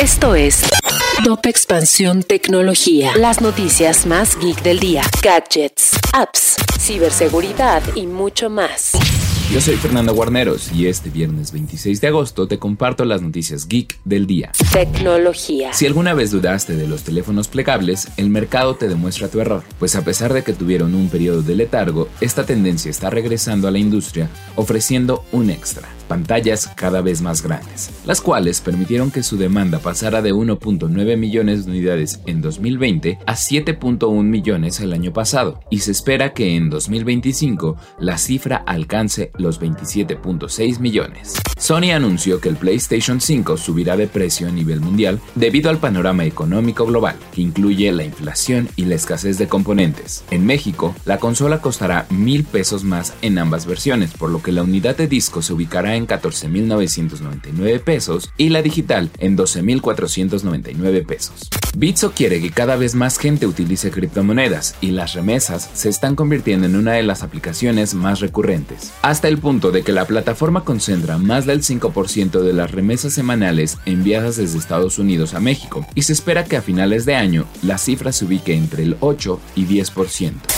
Esto es Top Expansión Tecnología. Las noticias más geek del día. Gadgets, apps, ciberseguridad y mucho más. Yo soy Fernando Guarneros y este viernes 26 de agosto te comparto las noticias geek del día. Tecnología. Si alguna vez dudaste de los teléfonos plegables, el mercado te demuestra tu error, pues a pesar de que tuvieron un periodo de letargo, esta tendencia está regresando a la industria ofreciendo un extra pantallas cada vez más grandes, las cuales permitieron que su demanda pasara de 1.9 millones de unidades en 2020 a 7.1 millones el año pasado, y se espera que en 2025 la cifra alcance los 27.6 millones. Sony anunció que el PlayStation 5 subirá de precio a nivel mundial debido al panorama económico global, que incluye la inflación y la escasez de componentes. En México, la consola costará mil pesos más en ambas versiones, por lo que la unidad de disco se ubicará en 14.999 pesos y la digital en 12.499 pesos. Bitso quiere que cada vez más gente utilice criptomonedas y las remesas se están convirtiendo en una de las aplicaciones más recurrentes, hasta el punto de que la plataforma concentra más del 5% de las remesas semanales enviadas desde Estados Unidos a México y se espera que a finales de año la cifra se ubique entre el 8 y 10%.